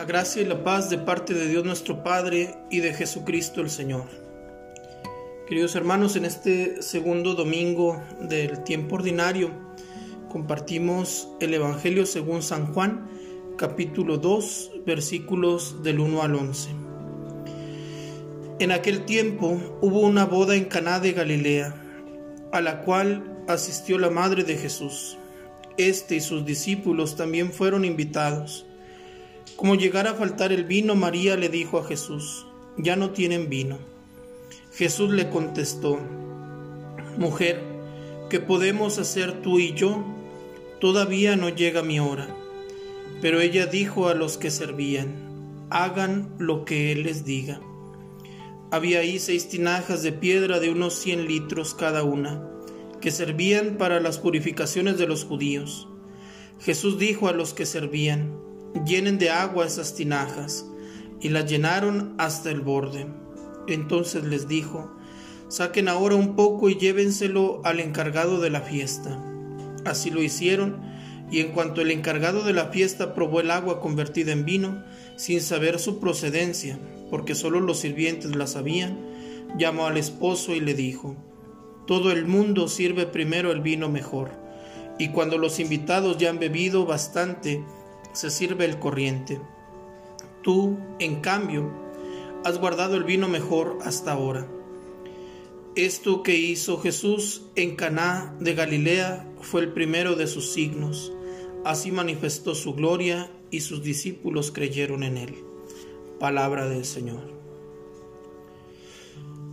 La gracia y la paz de parte de Dios nuestro Padre y de Jesucristo el Señor. Queridos hermanos, en este segundo domingo del tiempo ordinario compartimos el Evangelio según San Juan, capítulo 2, versículos del 1 al 11. En aquel tiempo hubo una boda en Caná de Galilea, a la cual asistió la madre de Jesús. Este y sus discípulos también fueron invitados. Como llegara a faltar el vino, María le dijo a Jesús, ya no tienen vino. Jesús le contestó, Mujer, ¿qué podemos hacer tú y yo? Todavía no llega mi hora. Pero ella dijo a los que servían, hagan lo que Él les diga. Había ahí seis tinajas de piedra de unos cien litros cada una, que servían para las purificaciones de los judíos. Jesús dijo a los que servían, llenen de agua esas tinajas, y las llenaron hasta el borde. Entonces les dijo, saquen ahora un poco y llévenselo al encargado de la fiesta. Así lo hicieron, y en cuanto el encargado de la fiesta probó el agua convertida en vino, sin saber su procedencia, porque solo los sirvientes la sabían, llamó al esposo y le dijo, Todo el mundo sirve primero el vino mejor, y cuando los invitados ya han bebido bastante, se sirve el corriente. Tú, en cambio, has guardado el vino mejor hasta ahora. Esto que hizo Jesús en Caná de Galilea fue el primero de sus signos. Así manifestó su gloria y sus discípulos creyeron en él. Palabra del Señor.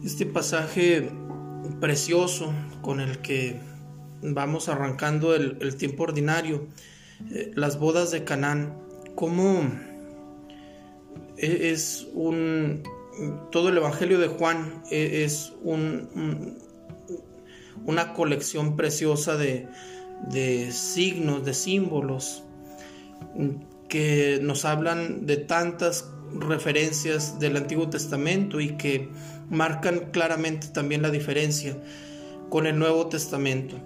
Este pasaje precioso con el que vamos arrancando el, el tiempo ordinario eh, las bodas de Canaán, cómo e, es un todo el Evangelio de Juan e, es un, una colección preciosa de, signos, de símbolos que nos hablan de tantas referencias del Antiguo Testamento y que marcan claramente también la diferencia con el Nuevo Testamento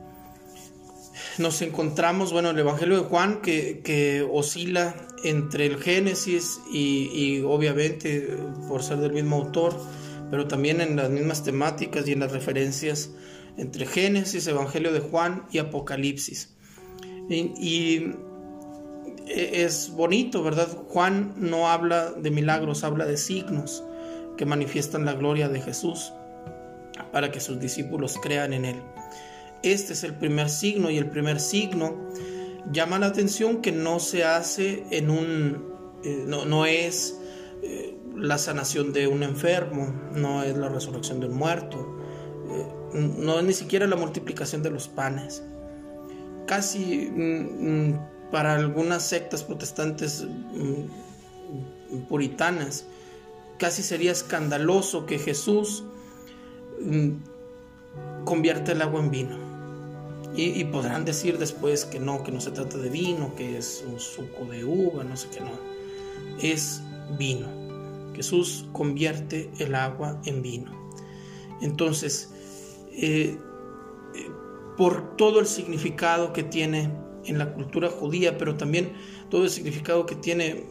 nos encontramos, bueno, el Evangelio de Juan que, oscila entre el Génesis y, obviamente por ser del mismo autor, pero también en las mismas temáticas y en las referencias entre Génesis, Evangelio de Juan y Apocalipsis. Y, e, es bonito, ¿verdad? Juan no habla de milagros, habla de signos que manifiestan la gloria de Jesús para que sus discípulos crean en él. Este es el primer signo y el primer signo llama la atención que no se hace en un, eh, no, es eh, la sanación de un enfermo, no es la resurrección de un muerto, eh, no es ni siquiera la multiplicación de los panes. Casi mm, mm, para algunas sectas protestantes mm, puritanas, casi sería escandaloso que Jesús convierta el agua en vino. Y, podrán decir después que no, que no se trata de vino, que es un suco de uva, no sé qué no. Es vino. Jesús convierte el agua en vino. Entonces, eh, eh, por todo el significado que tiene en la cultura judía, pero también todo el significado que tiene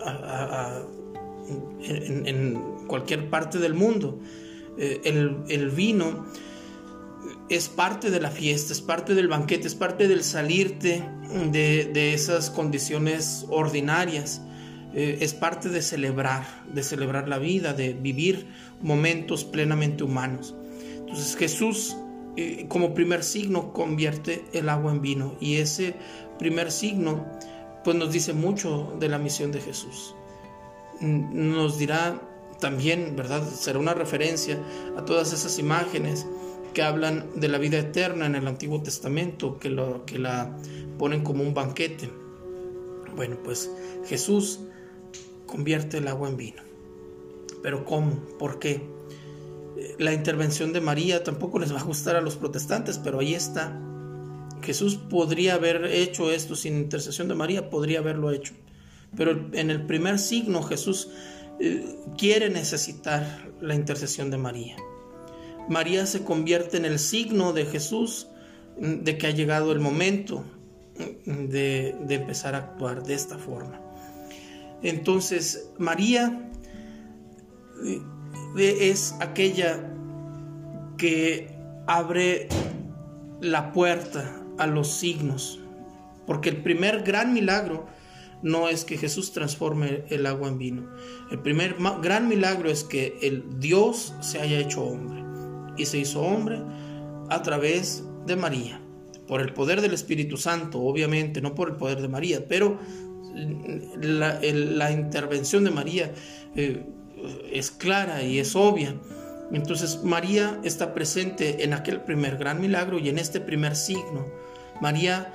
en, cualquier parte del mundo, eh, el, el vino es parte de la fiesta, es parte del banquete, es parte del salirte de, esas condiciones ordinarias, eh, es parte de celebrar, de celebrar la vida, de vivir momentos plenamente humanos. Entonces Jesús eh, como primer signo convierte el agua en vino y ese primer signo pues nos dice mucho de la misión de Jesús. Nos dirá también, ¿verdad? Será una referencia a todas esas imágenes que hablan de la vida eterna en el Antiguo Testamento, que, lo, que la ponen como un banquete. Bueno, pues Jesús convierte el agua en vino. Pero ¿cómo? ¿Por qué? La intervención de María tampoco les va a gustar a los protestantes, pero ahí está. Jesús podría haber hecho esto sin intercesión de María, podría haberlo hecho. Pero en el primer signo Jesús eh, quiere necesitar la intercesión de María. María se convierte en el signo de Jesús de que ha llegado el momento de, empezar a actuar de esta forma. Entonces, María eh, es aquella que abre la puerta a los signos, porque el primer gran milagro no es que Jesús transforme el agua en vino. El primer gran milagro es que el Dios se haya hecho hombre y se hizo hombre a través de María, por el poder del Espíritu Santo, obviamente, no por el poder de María, pero mm, la, intervención de María eh, es clara y es obvia. Entonces María está presente en aquel primer gran milagro y en este primer signo. María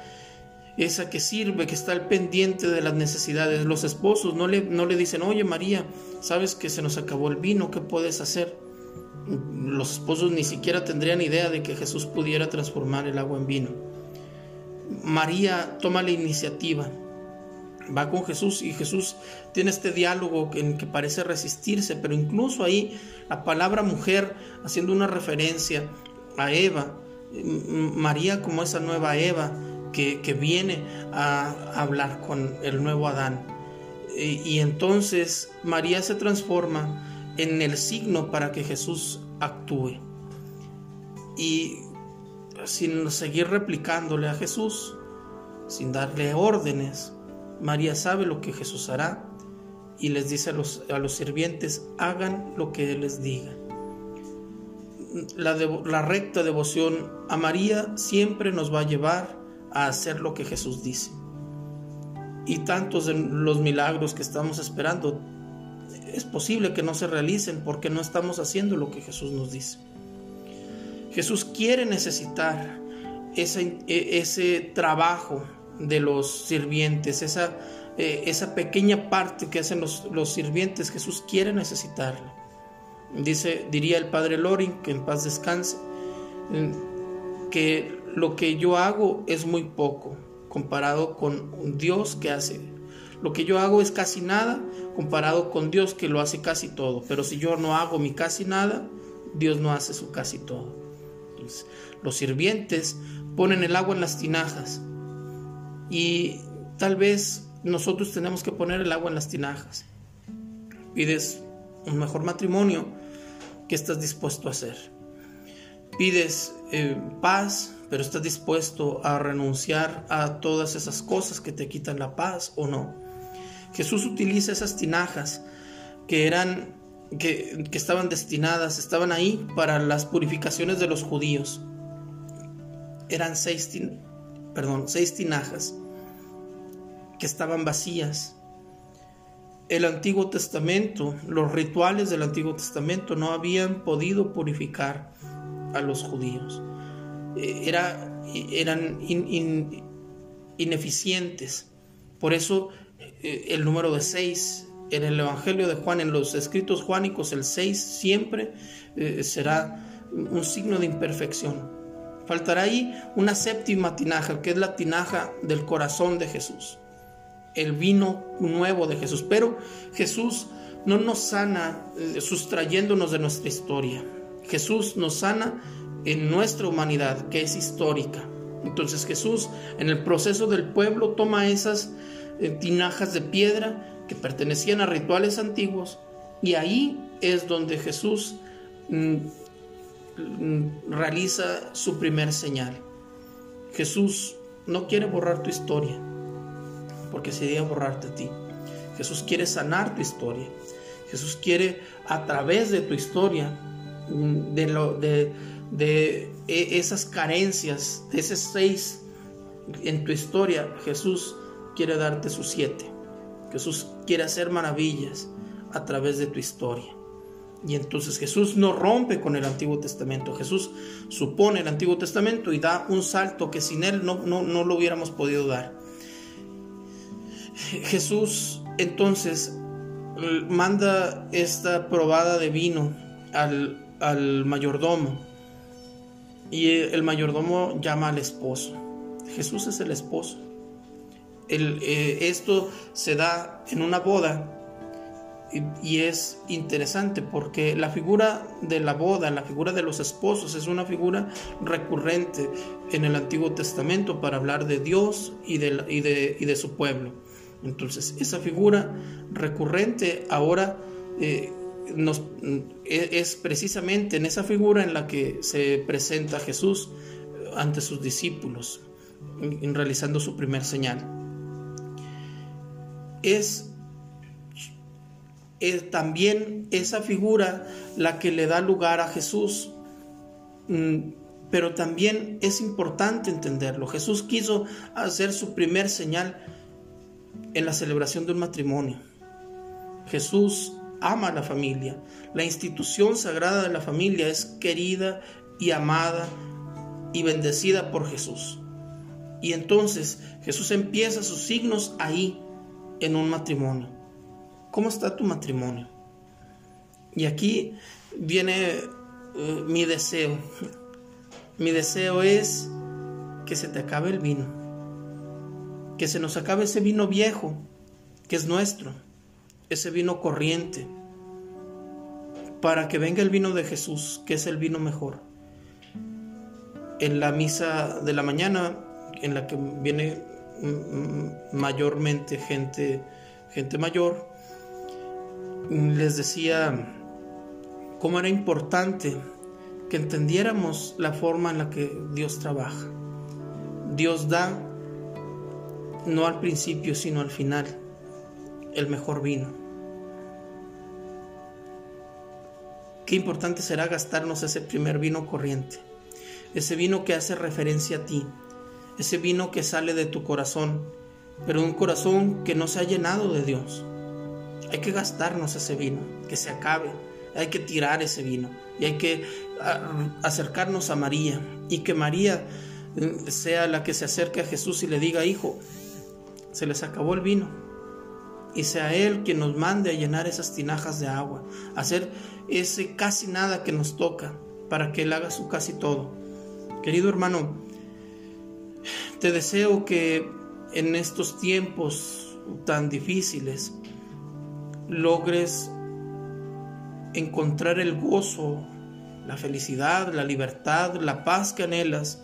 esa que sirve, que está al pendiente de las necesidades. Los esposos no le, no le dicen, oye María, sabes que se nos acabó el vino, ¿qué puedes hacer? Los esposos ni siquiera tendrían idea de que Jesús pudiera transformar el agua en vino. María toma la iniciativa, va con Jesús y Jesús tiene este diálogo en que parece resistirse, pero incluso ahí la palabra mujer, haciendo una referencia a Eva, María como esa nueva Eva, que, viene a hablar con el nuevo Adán. Y, entonces María se transforma en el signo para que Jesús actúe. Y sin seguir replicándole a Jesús, sin darle órdenes, María sabe lo que Jesús hará y les dice a los, a los sirvientes, hagan lo que Él les diga. La, la recta devoción a María siempre nos va a llevar a hacer lo que Jesús dice. Y tantos de los milagros que estamos esperando, es posible que no se realicen porque no estamos haciendo lo que Jesús nos dice. Jesús quiere necesitar ese, ese trabajo de los sirvientes, esa, e, esa pequeña parte que hacen los, los sirvientes, Jesús quiere necesitarlo. Dice, diría el padre Loring, que en paz descanse, que lo que yo hago es muy poco comparado con Dios que hace. Lo que yo hago es casi nada comparado con Dios que lo hace casi todo. Pero si yo no hago mi casi nada, Dios no hace su casi todo. los sirvientes ponen el agua en las tinajas y tal vez nosotros tenemos que poner el agua en las tinajas. Pides un mejor matrimonio, ¿qué estás dispuesto a hacer? Pides eh, paz, pero estás dispuesto a renunciar a todas esas cosas que te quitan la paz o no. Jesús utiliza esas tinajas que eran que, estaban destinadas, estaban ahí para las purificaciones de los judíos. Eran seis, perdón, seis tinajas que estaban vacías. El Antiguo Testamento, los rituales del Antiguo Testamento no habían podido purificar a los judíos. Eh, era, eran ineficientes. Por eso el número de seis en el Evangelio de Juan, en los escritos juánicos, el seis siempre eh, será un signo de imperfección. Faltará ahí una séptima tinaja, que es la tinaja del corazón de Jesús, el vino nuevo de Jesús. Pero Jesús no nos sana sustrayéndonos de nuestra historia. Jesús nos sana en nuestra humanidad que es histórica. Entonces Jesús en el proceso del pueblo toma esas eh, tinajas de piedra que pertenecían a rituales antiguos y ahí es donde Jesús mm, mm, realiza su primer señal. Jesús no quiere borrar tu historia porque sería borrarte a ti. Jesús quiere sanar tu historia. Jesús quiere a través de tu historia mm, de lo de de e, esas carencias, de esos seis en tu historia, Jesús quiere darte sus siete. Jesús quiere hacer maravillas a través de tu historia. Y entonces Jesús no rompe con el Antiguo Testamento. Jesús supone el Antiguo Testamento y da un salto que sin él no, no, lo hubiéramos podido dar. Jesús entonces manda esta probada de vino al, al mayordomo y el mayordomo llama al esposo. Jesús es el esposo. Eh, esto se da en una boda y, es interesante porque la figura de la boda, la figura de los esposos es una figura recurrente en el Antiguo Testamento para hablar de Dios y de, y de, y de su pueblo. Entonces, esa figura recurrente ahora eh, e, es precisamente en esa figura en la que se presenta Jesús ante sus discípulos, realizando su primer señal. Es, es también esa figura la que le da lugar a Jesús mm, pero también es importante entenderlo. Jesús quiso hacer su primer señal en la celebración de un matrimonio. Jesús ama la familia. La institución sagrada de la familia es querida y amada y bendecida por Jesús. Y entonces Jesús empieza sus signos ahí, en un matrimonio. ¿Cómo está tu matrimonio? Y aquí viene eh, mi deseo. Mi deseo es que se te acabe el vino, que se nos acabe ese vino viejo que es nuestro, ese vino corriente, para que venga el vino de Jesús, que es el vino mejor. En la misa de la mañana, en la que viene mayormente gente, gente mayor, les decía cómo era importante que entendiéramos la forma en la que Dios trabaja. Dios da, no al principio, sino al final, el mejor vino. Qué importante será gastarnos ese primer vino corriente, ese vino que hace referencia a ti, ese vino que sale de tu corazón, pero un corazón que no se ha llenado de Dios. Hay que gastarnos ese vino, que se acabe, hay que tirar ese vino y hay que acercarnos a María y que María eh, sea la que se acerque a Jesús y le diga, hijo, se les acabó el vino. Y sea Él quien nos mande a llenar esas tinajas de agua, hacer ese casi nada que nos toca para que Él haga su casi todo. Querido hermano, te deseo que en estos tiempos tan difíciles logres encontrar el gozo, la felicidad, la libertad, la paz que anhelas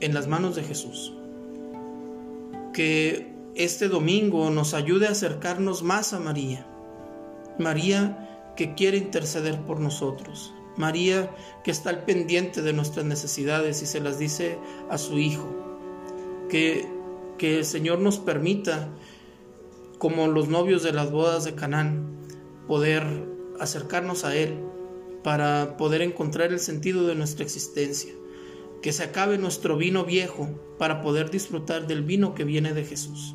en las manos de Jesús. Que este domingo nos ayude a acercarnos más a María. María que quiere interceder por nosotros. María que está al pendiente de nuestras necesidades y se las dice a su Hijo. Que, que el Señor nos permita, como los novios de las bodas de Canaán, poder acercarnos a Él para poder encontrar el sentido de nuestra existencia. Que se acabe nuestro vino viejo para poder disfrutar del vino que viene de Jesús.